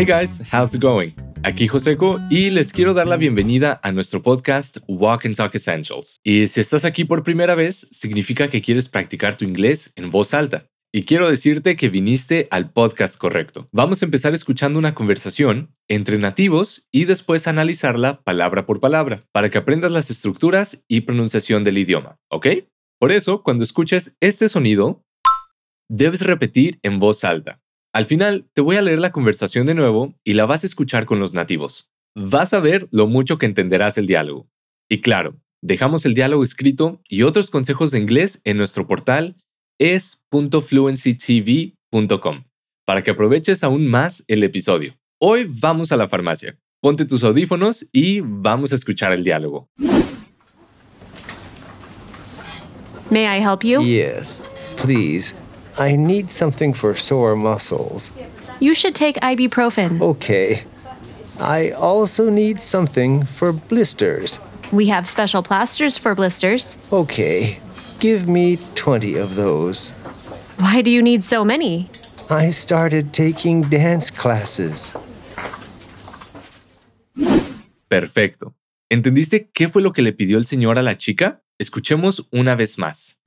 Hey guys, how's it going? Aquí Joseco y les quiero dar la bienvenida a nuestro podcast Walk and Talk Essentials. Y si estás aquí por primera vez, significa que quieres practicar tu inglés en voz alta. Y quiero decirte que viniste al podcast correcto. Vamos a empezar escuchando una conversación entre nativos y después analizarla palabra por palabra para que aprendas las estructuras y pronunciación del idioma, ¿ok? Por eso, cuando escuches este sonido, debes repetir en voz alta. Al final, te voy a leer la conversación de nuevo y la vas a escuchar con los nativos. Vas a ver lo mucho que entenderás el diálogo. Y claro, dejamos el diálogo escrito y otros consejos de inglés en nuestro portal es.fluencytv.com para que aproveches aún más el episodio. Hoy vamos a la farmacia. Ponte tus audífonos y vamos a escuchar el diálogo. May I help you? Yes, please. I need something for sore muscles. You should take ibuprofen. Okay. I also need something for blisters. We have special plasters for blisters. Okay. Give me 20 of those. Why do you need so many? I started taking dance classes. Perfecto. ¿Entendiste qué fue lo que le pidió el señor a la chica? Escuchemos una vez más.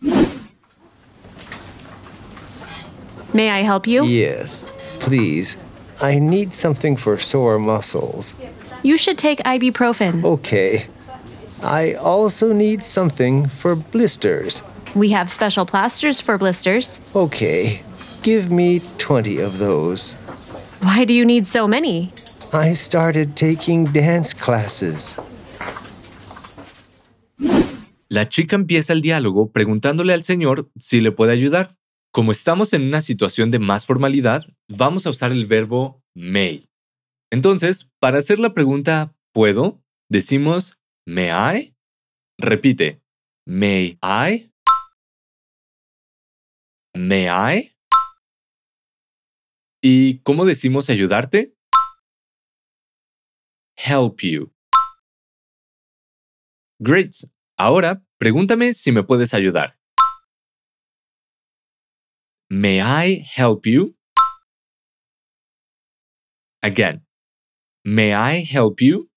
May I help you? Yes, please. I need something for sore muscles. You should take ibuprofen. Okay. I also need something for blisters. We have special plasters for blisters. Okay. Give me 20 of those. Why do you need so many? I started taking dance classes. La chica empieza el diálogo preguntándole al señor si le puede ayudar. Como estamos en una situación de más formalidad, vamos a usar el verbo may. Entonces, para hacer la pregunta ¿puedo? decimos may I. Repite, may I. May I. ¿Y cómo decimos ayudarte? Help you. Great. Ahora, pregúntame si me puedes ayudar. May I help you? Again. May I help you?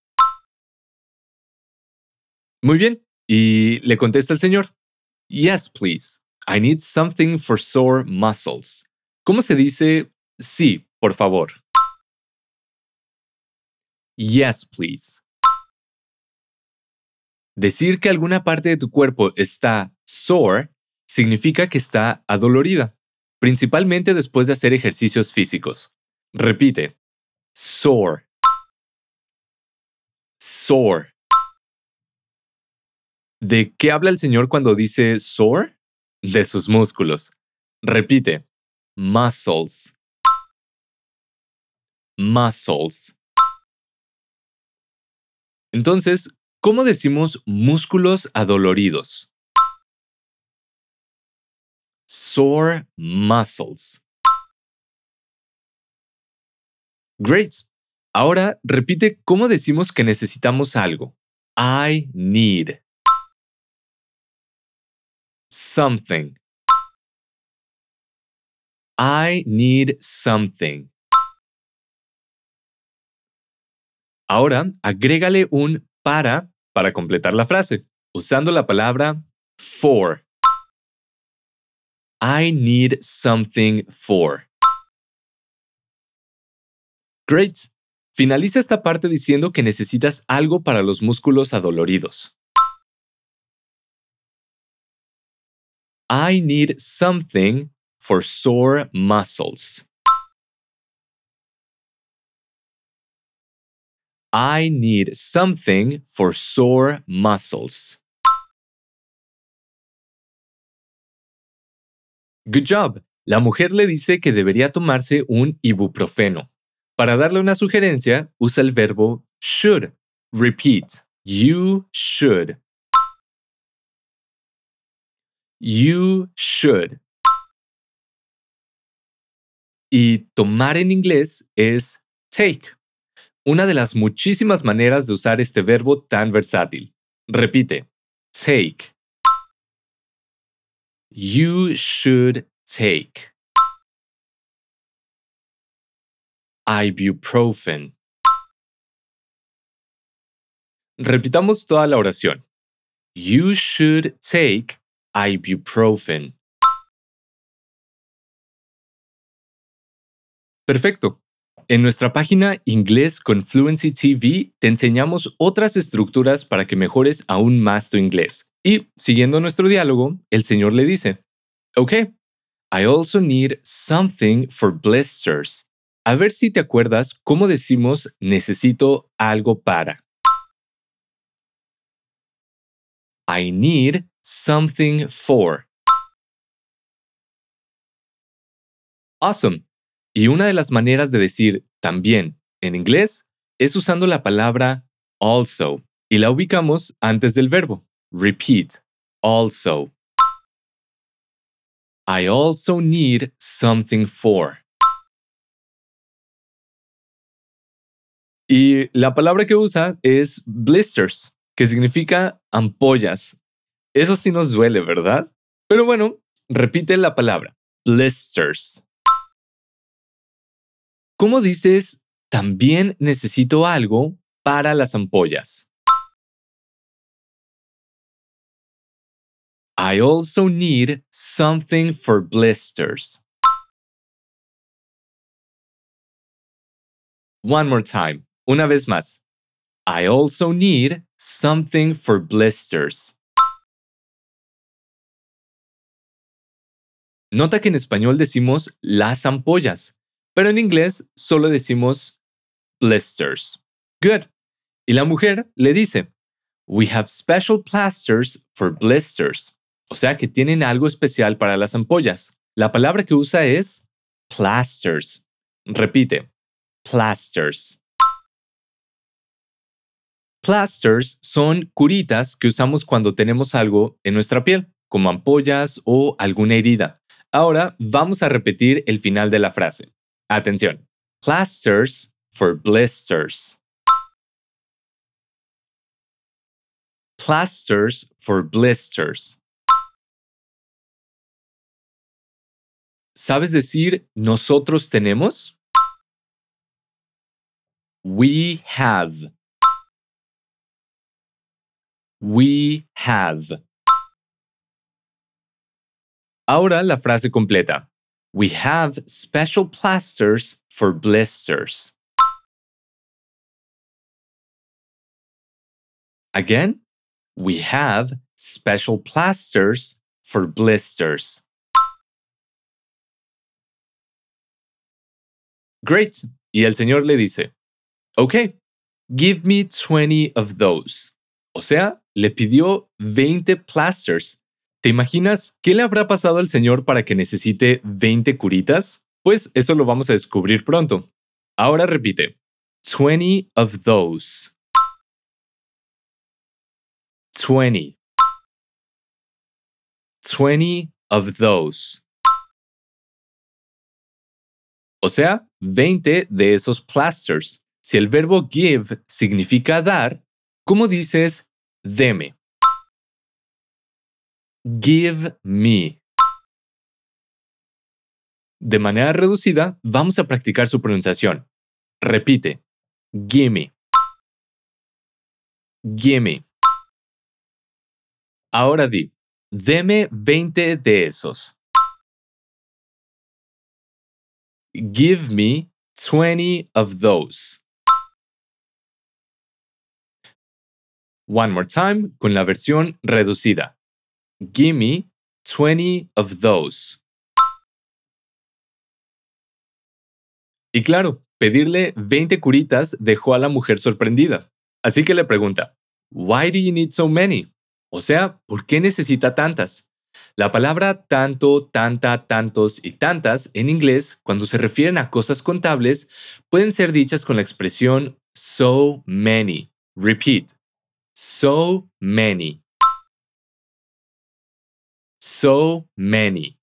Muy bien. Y le contesta el señor. Yes, please. I need something for sore muscles. ¿Cómo se dice sí, por favor? Yes, please. Decir que alguna parte de tu cuerpo está sore significa que está adolorida, principalmente después de hacer ejercicios físicos. Repite. Sore. Sore. ¿De qué habla el Señor cuando dice sore? De sus músculos. Repite. Muscles. Muscles. Entonces, ¿cómo decimos músculos adoloridos? Sore muscles. Great. Ahora repite cómo decimos que necesitamos algo. I need. Something. I need something. Ahora agrégale un para para completar la frase, usando la palabra for. I need something for. Great. Finaliza esta parte diciendo que necesitas algo para los músculos adoloridos. I need something for sore muscles. I need something for sore muscles. Good job. La mujer le dice que debería tomarse un ibuprofeno. Para darle una sugerencia, usa el verbo should. Repeat. You should. You should. Y tomar en inglés es take. Una de las muchísimas maneras de usar este verbo tan versátil. Repite. Take. You should take. ibuprofen. Repitamos toda la oración. You should take ibuprofen. Perfecto. En nuestra página Inglés con Fluency TV te enseñamos otras estructuras para que mejores aún más tu inglés. Y, siguiendo nuestro diálogo, el señor le dice, Ok, I also need something for blisters. A ver si te acuerdas cómo decimos necesito algo para. I need something for. Awesome. Y una de las maneras de decir también en inglés es usando la palabra also y la ubicamos antes del verbo. Repeat. Also. I also need something for. Y la palabra que usa es blisters, que significa ampollas. Eso sí nos duele, ¿verdad? Pero bueno, repite la palabra. Blisters. ¿Cómo dices también necesito algo para las ampollas? I also need something for blisters. One more time. Una vez más. I also need something for blisters. Nota que en español decimos las ampollas, pero en inglés solo decimos blisters. Good. Y la mujer le dice, We have special plasters for blisters. O sea que tienen algo especial para las ampollas. La palabra que usa es plasters. Repite, plasters. Plasters son curitas que usamos cuando tenemos algo en nuestra piel, como ampollas o alguna herida. Ahora vamos a repetir el final de la frase. Atención. Plasters for blisters. Plasters for blisters. ¿Sabes decir nosotros tenemos? We have. We have. Ahora la frase completa. We have special plasters for blisters. Again, we have special plasters for blisters. Great. Y el señor le dice, OK, give me 20 of those. O sea, le pidió 20 plasters ¿Te imaginas qué le habrá pasado al señor para que necesite 20 curitas? Pues eso lo vamos a descubrir pronto. Ahora repite. 20 of those. 20. 20 of those. O sea, 20 de esos plasters. Si el verbo give significa dar, ¿cómo dices deme? Give me. De manera reducida, vamos a practicar su pronunciación. Repite. Gimme. Gimme. Ahora di. Deme 20 de esos. Give me 20 of those. One more time con la versión reducida. Gimme 20 of those. Y claro, pedirle 20 curitas dejó a la mujer sorprendida. Así que le pregunta, Why do you need so many? O sea, ¿por qué necesita tantas? La palabra tanto, tanta, tantos y tantas en inglés, cuando se refieren a cosas contables, pueden ser dichas con la expresión so many. Repeat. So many. So many.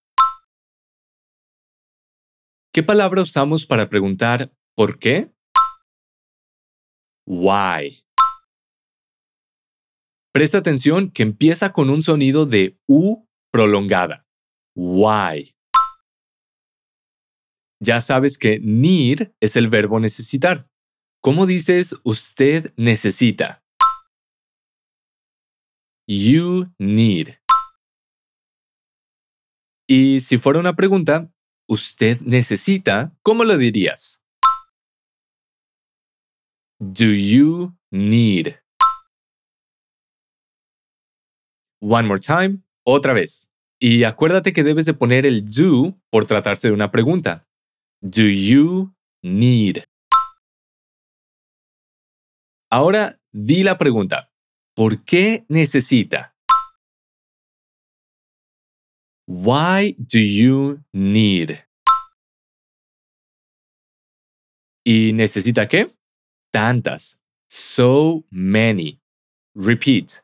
¿Qué palabra usamos para preguntar ¿por qué? Why. Presta atención que empieza con un sonido de U prolongada. Why. Ya sabes que need es el verbo necesitar. ¿Cómo dices usted necesita? You need. Y si fuera una pregunta, ¿usted necesita? ¿Cómo lo dirías? Do you need? One more time, otra vez. Y acuérdate que debes de poner el do por tratarse de una pregunta. Do you need? Ahora di la pregunta. ¿Por qué necesita? Why do you need? ¿Y necesita qué? Tantas. So many. Repeat.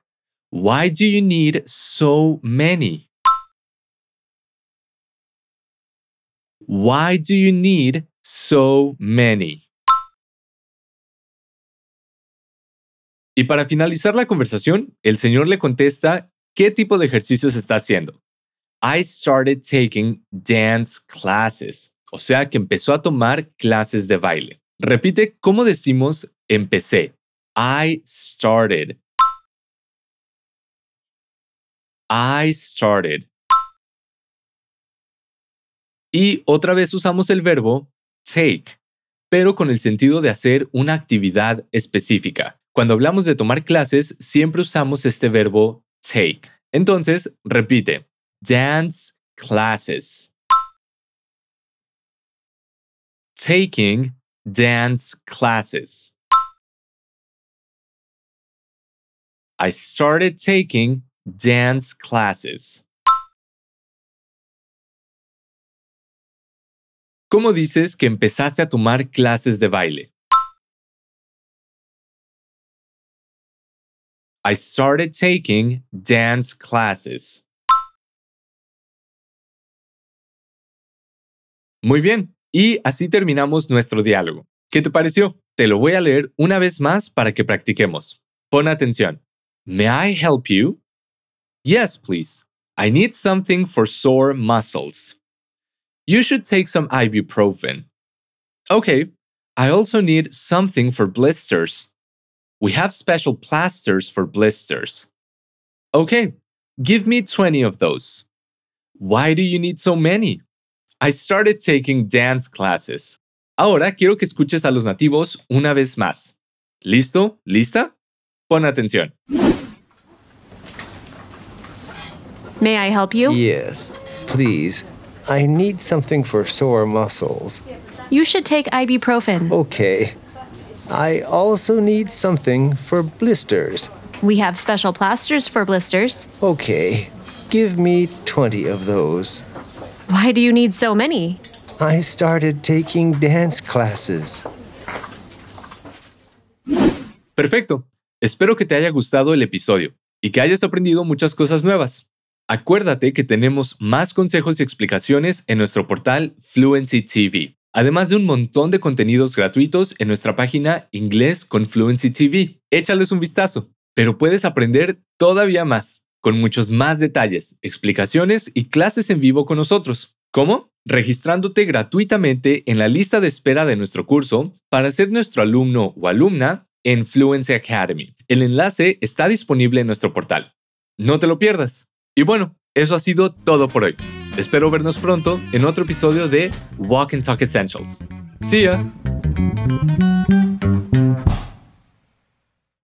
Why do you need so many? Why do you need so many? Y para finalizar la conversación, el señor le contesta qué tipo de ejercicios está haciendo. I started taking dance classes, o sea que empezó a tomar clases de baile. Repite cómo decimos empecé. I started. I started. Y otra vez usamos el verbo take, pero con el sentido de hacer una actividad específica. Cuando hablamos de tomar clases, siempre usamos este verbo take. Entonces, repite. Dance classes. Taking dance classes. I started taking dance classes. ¿Cómo dices que empezaste a tomar clases de baile? I started taking dance classes. Muy bien, y así terminamos nuestro diálogo. ¿Qué te pareció? Te lo voy a leer una vez más para que practiquemos. Pon atención. May I help you? Yes, please. I need something for sore muscles. You should take some ibuprofen. Okay. I also need something for blisters. We have special plasters for blisters. Okay, give me 20 of those. Why do you need so many? I started taking dance classes. Ahora quiero que escuches a los nativos una vez más. ¿Listo? ¿Lista? Pon atención. May I help you? Yes, please. I need something for sore muscles. You should take ibuprofen. Okay. I also need something for blisters. We have special plasters for blisters. Okay. Give me 20 of those. Why do you need so many? I started taking dance classes. Perfecto. Espero que te haya gustado el episodio y que hayas aprendido muchas cosas nuevas. Acuérdate que tenemos más consejos y explicaciones en nuestro portal Fluency TV, además de un montón de contenidos gratuitos en nuestra página Inglés con Fluency TV. Échales un vistazo, pero puedes aprender todavía más, con muchos más detalles, explicaciones y clases en vivo con nosotros. ¿Cómo? Registrándote gratuitamente en la lista de espera de nuestro curso para ser nuestro alumno o alumna en Fluency Academy. El enlace está disponible en nuestro portal. No te lo pierdas. Y bueno, eso ha sido todo por hoy. Espero vernos pronto en otro episodio de Walk and Talk Essentials. See ya.